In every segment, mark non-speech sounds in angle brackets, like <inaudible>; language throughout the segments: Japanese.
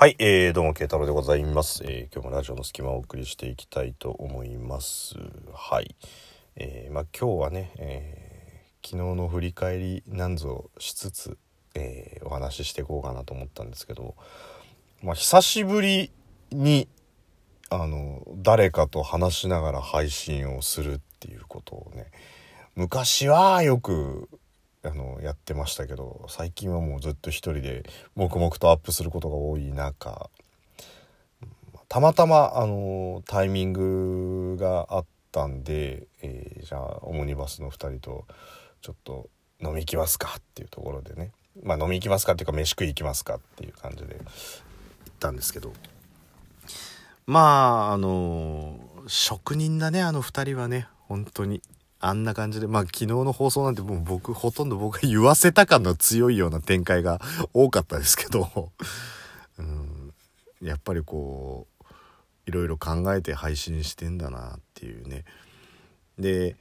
はい、えー、どうも、慶太郎でございます。えー、今日もラジオの隙間をお送りしていきたいと思います。はい。えー、まあ今日はね、えー、昨日の振り返りなんぞしつつ、え、お話ししていこうかなと思ったんですけど、まあ久しぶりに、あの、誰かと話しながら配信をするっていうことをね、昔はよくあのやってましたけど最近はもうずっと一人で黙々とアップすることが多い中たまたまあのタイミングがあったんで、えーじゃあオムニバスの2人とちょっと飲み行きますかっていうところでね。まあ飲み行きますかっていうか飯食い行きますかっていう感じで行ったんですけど。まああの職人だねあの2人はね本当に。あんな感じで、まあ昨日の放送なんてもう僕、ほとんど僕が言わせた感の強いような展開が多かったですけど、<laughs> うん、やっぱりこう、いろいろ考えて配信してんだなっていうね。で、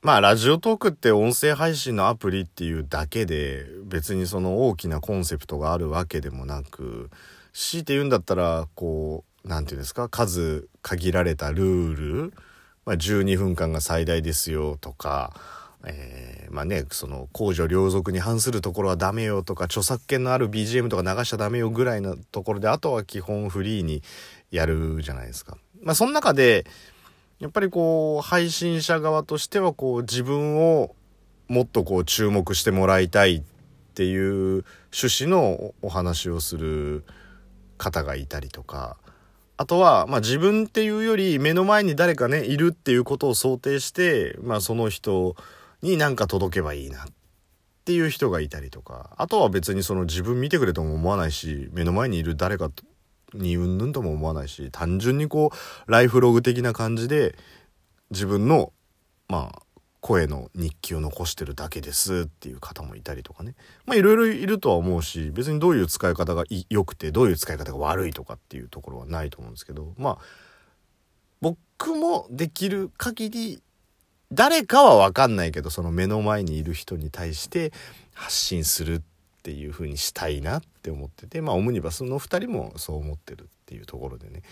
まあラジオトークって音声配信のアプリっていうだけで別にその大きなコンセプトがあるわけでもなく強いて言うんだったらこう何て言うんですか数限られたルールまあ、12分間が最大ですよとか、えーまあね、その公序良俗に反するところはダメよとか著作権のある BGM とか流しちゃダメよぐらいのところであとは基本フリーにやるじゃないですか。まあその中でやっぱりこう配信者側としてはこう自分をもっとこう注目してもらいたいっていう趣旨のお話をする方がいたりとか。あとは、まあ、自分っていうより目の前に誰かねいるっていうことを想定して、まあ、その人に何か届けばいいなっていう人がいたりとかあとは別にその自分見てくれとも思わないし目の前にいる誰かにうんぬんとも思わないし単純にこうライフログ的な感じで自分のまあ声の日記を残してるだけですっていう方もいたりとかね。まあいろいろいるとは思うし別にどういう使い方が良くてどういう使い方が悪いとかっていうところはないと思うんですけど。まあ僕もできる限り誰かは分かんないけどその目の前にいる人に対して発信するっていう風にしたいなって思っててまあオムニバスの2人もそう思ってるっていうところでね。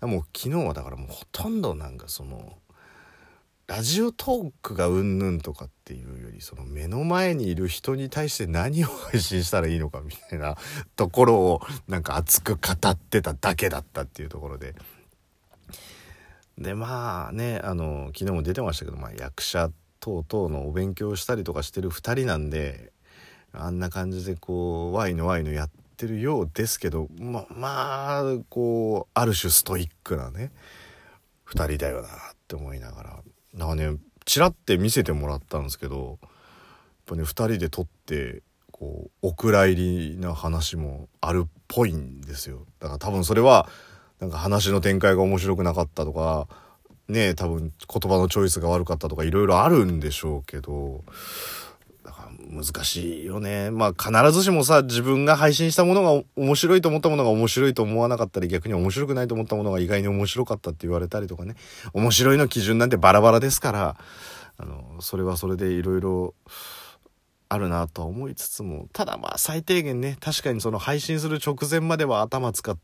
もう昨日はだからもうほとんどなんかそのラジオトークがうんぬんとかっていうよりその目の前にいる人に対して何を配信したらいいのかみたいなところをなんか熱く語ってただけだったっていうところででまあねあの昨日も出てましたけど、まあ、役者等々のお勉強したりとかしてる2人なんであんな感じでこうワイのワイのやってるようですけどままあこうある種ストイックなね2人だよなって思いながら。なんかねチラって見せてもらったんですけどやっぱね2人で撮ってこうお蔵入りな話もあるっぽいんですよ。だから多分それはなんか話の展開が面白くなかったとかね多分言葉のチョイスが悪かったとかいろいろあるんでしょうけど難しいよね。まあ必ずしもさ自分が配信したものが面白いと思ったものが面白いと思わなかったり逆に面白くないと思ったものが意外に面白かったって言われたりとかね。面白いの基準なんてバラバラですから。あのそれはそれでいろいろあるなとは思いつつも。ただまあ最低限ね確かにその配信する直前までは頭使っ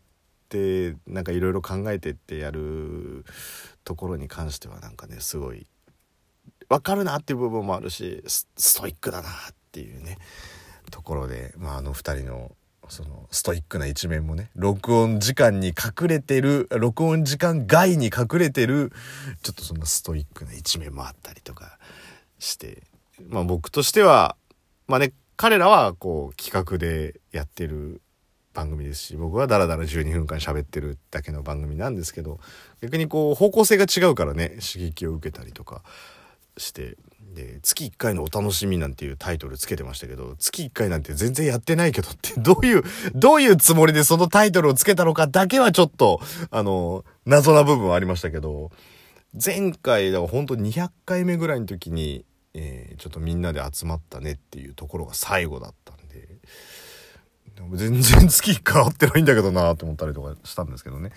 てなんかいろいろ考えてってやるところに関してはなんかねすごい分かるなっていう部分もあるしストイックだなっていうねところで、まあ、あの2人のそのストイックな一面もね録音時間に隠れてる録音時間外に隠れてるちょっとそんなストイックな一面もあったりとかしてまあ僕としてはまあね彼らはこう企画でやってる番組ですし僕はダラダラ12分間喋ってるだけの番組なんですけど逆にこう方向性が違うからね刺激を受けたりとかしてで月1回のお楽しみなんていうタイトルつけてましたけど月1回なんて全然やってないけどって <laughs> どういうどういうつもりでそのタイトルをつけたのかだけはちょっとあの謎な部分はありましたけど前回だから本当200回目ぐらいの時に、えーちょっとみんなで集まったねっていうところが最後だったんでで全然月1回会ってないんだけどなと思ったりとかしたんですけどね。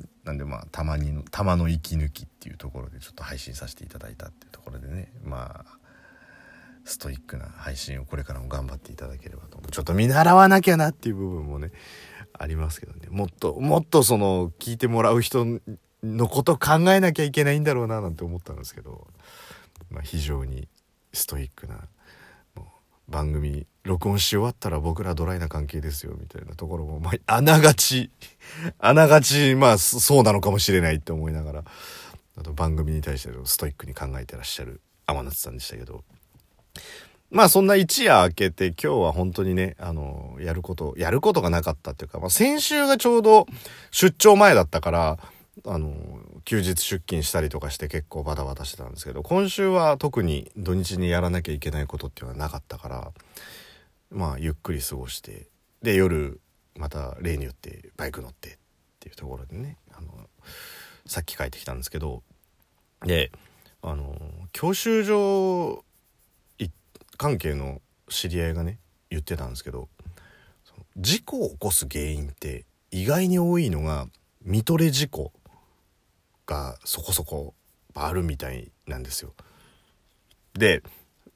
ねなんでまあたまにのたまの息抜きっていうところでちょっと配信させていただいたっていうところでね。まあストイックな配信をこれからも頑張っていただければとちょっと見習わなきゃなっていう部分もねありますけどね。もっと、もっとその、聞いてもらう人のこと考えなきゃいけないんだろうな、なんて思ったんですけど、まあ、非常にストイックな、番組、録音し終わったら僕らドライな関係ですよ、みたいなところも、まあ、あながち、<laughs> あながち、まあ、そうなのかもしれないって思いながら、あと番組に対してストイックに考えてらっしゃる天夏さんでしたけど、まあそんな一夜明けて今日は本当にね、あの、やること、やることがなかったっていうか、まあ先週がちょうど出張前だったから、あの、休日出勤したりとかして結構バタバタしてたんですけど、今週は特に土日にやらなきゃいけないことっていうのはなかったから、まあゆっくり過ごして、で夜、また例によってバイク乗ってっていうところでね、あの、さっき帰ってきたんですけど、で、あの、教習所関係の知り合いがね言ってたんですけど事故を起こす原因って意外に多いのが見とれ事故がそこそこあるみたいなんですよ。で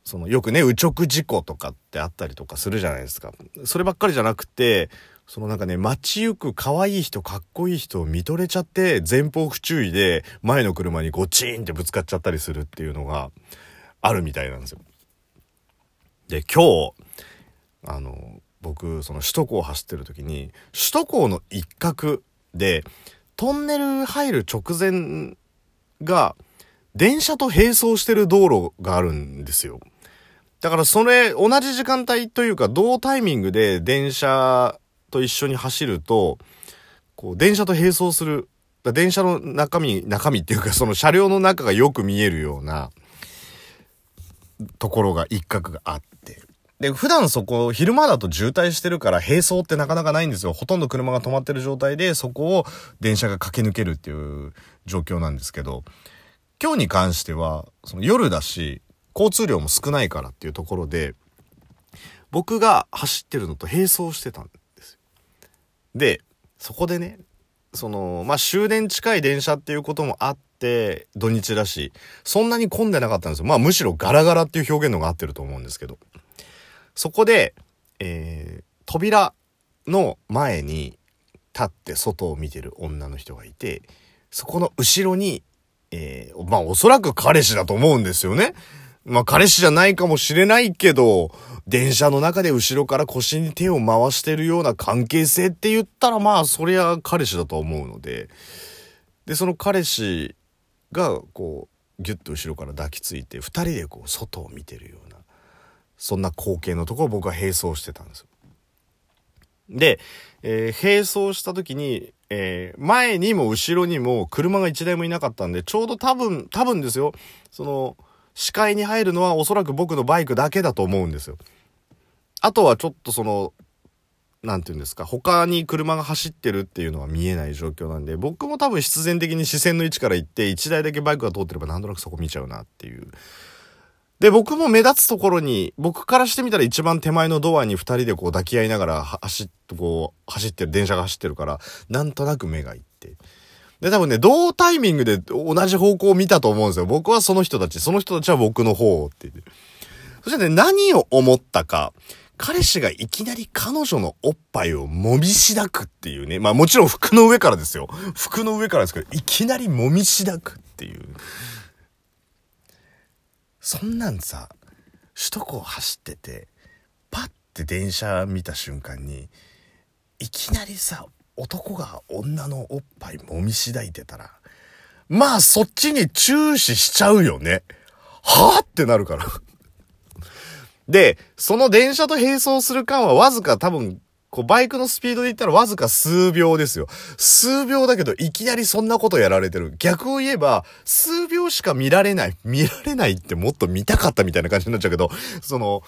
そのよくね右直事故とかってあったりとかするじゃないですか。そればっかりじゃなくてそのなんかね街行く可愛い人かっこいい人を見とれちゃって前方不注意で前の車にゴチーンってぶつかっちゃったりするっていうのがあるみたいなんですよ。で、今日、あの、僕、その首都高を走ってる時に、首都高の一角で、トンネル入る直前が、電車と並走してる道路があるんですよ。だからそれ、同じ時間帯というか、同タイミングで電車と一緒に走ると、こう、電車と並走する、電車の中身、中身っていうか、その車両の中がよく見えるような、ところが一角があって。で、普段そこ、昼間だと渋滞してるから並走ってなかなかないんですよ。ほとんど車が止まってる状態で、そこを電車が駆け抜けるっていう状況なんですけど、今日に関しては、その夜だし、交通量も少ないからっていうところで、僕が走ってるのと並走してたんですよ。で、そこでね、その、まあ、終電近い電車っていうこともあって、土日だし、そんなに混んでなかったんですよ。まあ、むしろガラガラっていう表現のが合ってると思うんですけど。そこで、えー、扉の前に立って外を見てる女の人がいて、そこの後ろに、えー、まあおそらく彼氏だと思うんですよね。まあ彼氏じゃないかもしれないけど、電車の中で後ろから腰に手を回してるような関係性って言ったらまあそりゃ彼氏だと思うので、で、その彼氏がこう、ギュッと後ろから抱きついて、二人でこう外を見てるような、そんな光景のところを僕は並走してたんですよ。で、えー、並走した時に、えー、前にも後ろにも車が一台もいなかったんで、ちょうど多分、多分ですよ、その、視界に入るのはおそらく僕のバイクだけだと思うんですよ。あとはちょっとその、なんて言うんですか、他に車が走ってるっていうのは見えない状況なんで、僕も多分必然的に視線の位置から行って、1台だけバイクが通ってればなんとなくそこ見ちゃうなっていうで、僕も目立つところに、僕からしてみたら一番手前のドアに二人でこう抱き合いながら走っ、こう、走ってる、電車が走ってるから、なんとなく目がいって。で、多分ね、同タイミングで同じ方向を見たと思うんですよ。僕はその人たち、その人たちは僕の方って言って。そしてね、何を思ったか、彼氏がいきなり彼女のおっぱいをもみしだくっていうね。まあもちろん服の上からですよ。服の上からですけど、いきなりもみしだくっていう。そんなんさ首都高走っててパッて電車見た瞬間にいきなりさ男が女のおっぱい揉みしだいてたらまあそっちに注視しちゃうよね。はぁってなるからで、その電車と並走する間はわずか多分こう、バイクのスピードで言ったらわずか数秒ですよ。数秒だけど、いきなりそんなことやられてる。逆を言えば、数秒しか見られない。見られないってもっと見たかったみたいな感じになっちゃうけど、その、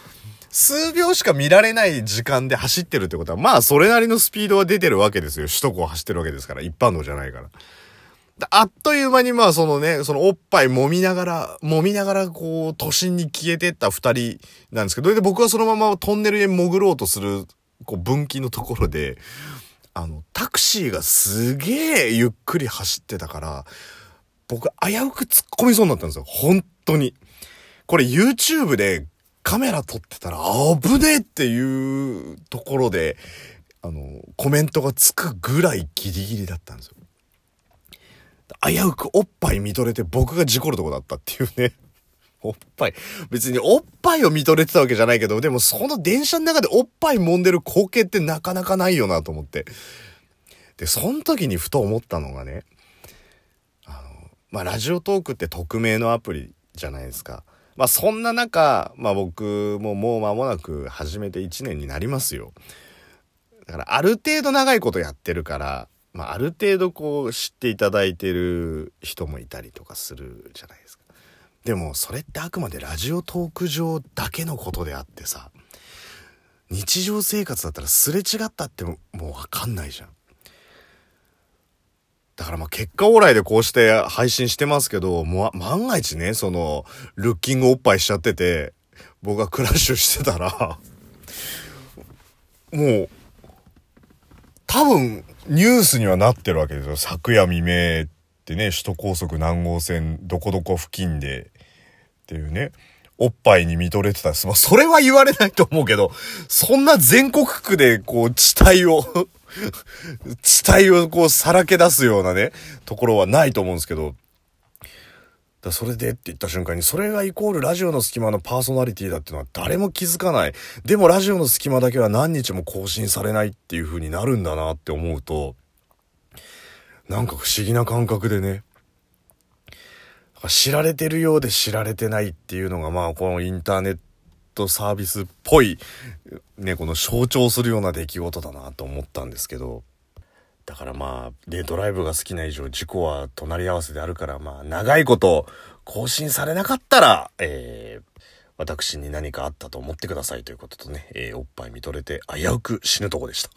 数秒しか見られない時間で走ってるってことは、まあ、それなりのスピードは出てるわけですよ。首都高走ってるわけですから。一般道じゃないから。あっという間にまあそのね、そのおっぱい揉みながら、揉みながらこう都心に消えてった二人なんですけど、それで僕はそのままトンネルへ潜ろうとするこう分岐のところで、あの、タクシーがすげえゆっくり走ってたから、僕危うく突っ込みそうになったんですよ。本当に。これ YouTube でカメラ撮ってたら危ねえっていうところで、あの、コメントがつくぐらいギリギリだったんですよ。危うくおっぱい見とれて僕が事故るとこだったっていうね。<laughs> おっぱい。別におっぱいを見とれてたわけじゃないけど、でもその電車の中でおっぱい揉んでる光景ってなかなかないよなと思って。で、その時にふと思ったのがね、あの、まあ、ラジオトークって匿名のアプリじゃないですか。まあ、そんな中、まあ、僕ももう間もなく始めて1年になりますよ。だからある程度長いことやってるから、まあ、ある程度こう知っていただいてる人もいたりとかするじゃないですか。でもそれってあくまでラジオトーク上だけのことであってさ、日常生活だったらすれ違ったってもうわかんないじゃん。だからまあ結果オーライでこうして配信してますけど、もう万が一ね、その、ルッキングおっぱいしちゃってて、僕がクラッシュしてたらもう、多分、ニュースにはなってるわけですよ。昨夜未明ってね、首都高速何号線どこどこ付近でっていうね、おっぱいに見とれてたです。まあ、それは言われないと思うけど、そんな全国区でこう、地帯を <laughs> 地帯をこう、さらけ出すようなね、ところはないと思うんですけど、だそれでって言った瞬間に、それがイコールラジオの隙間のパーソナリティだっていうのは誰も気づかない。でもラジオの隙間だけは何日も更新されないっていう風になるんだなって思うと、なんか不思議な感覚でね、知られてるようで知られてないっていうのがまあこのインターネットトサービスっぽい、ね、この象徴するような出来事だなと思ったんですけど、だからまあ、で、ドライブが好きな以上、事故は隣り合わせであるから、まあ、長いこと更新されなかったら、えー、私に何かあったと思ってくださいということとね、えー、おっぱい見とれて危うく死ぬとこでした。